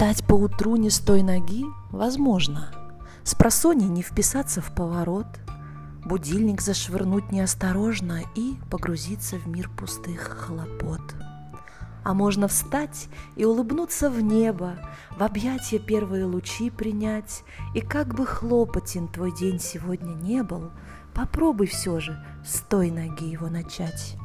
Встать поутру не с той ноги возможно. С просони не вписаться в поворот, Будильник зашвырнуть неосторожно И погрузиться в мир пустых хлопот. А можно встать и улыбнуться в небо, В объятия первые лучи принять, И как бы хлопотен твой день сегодня не был, Попробуй все же с той ноги его начать.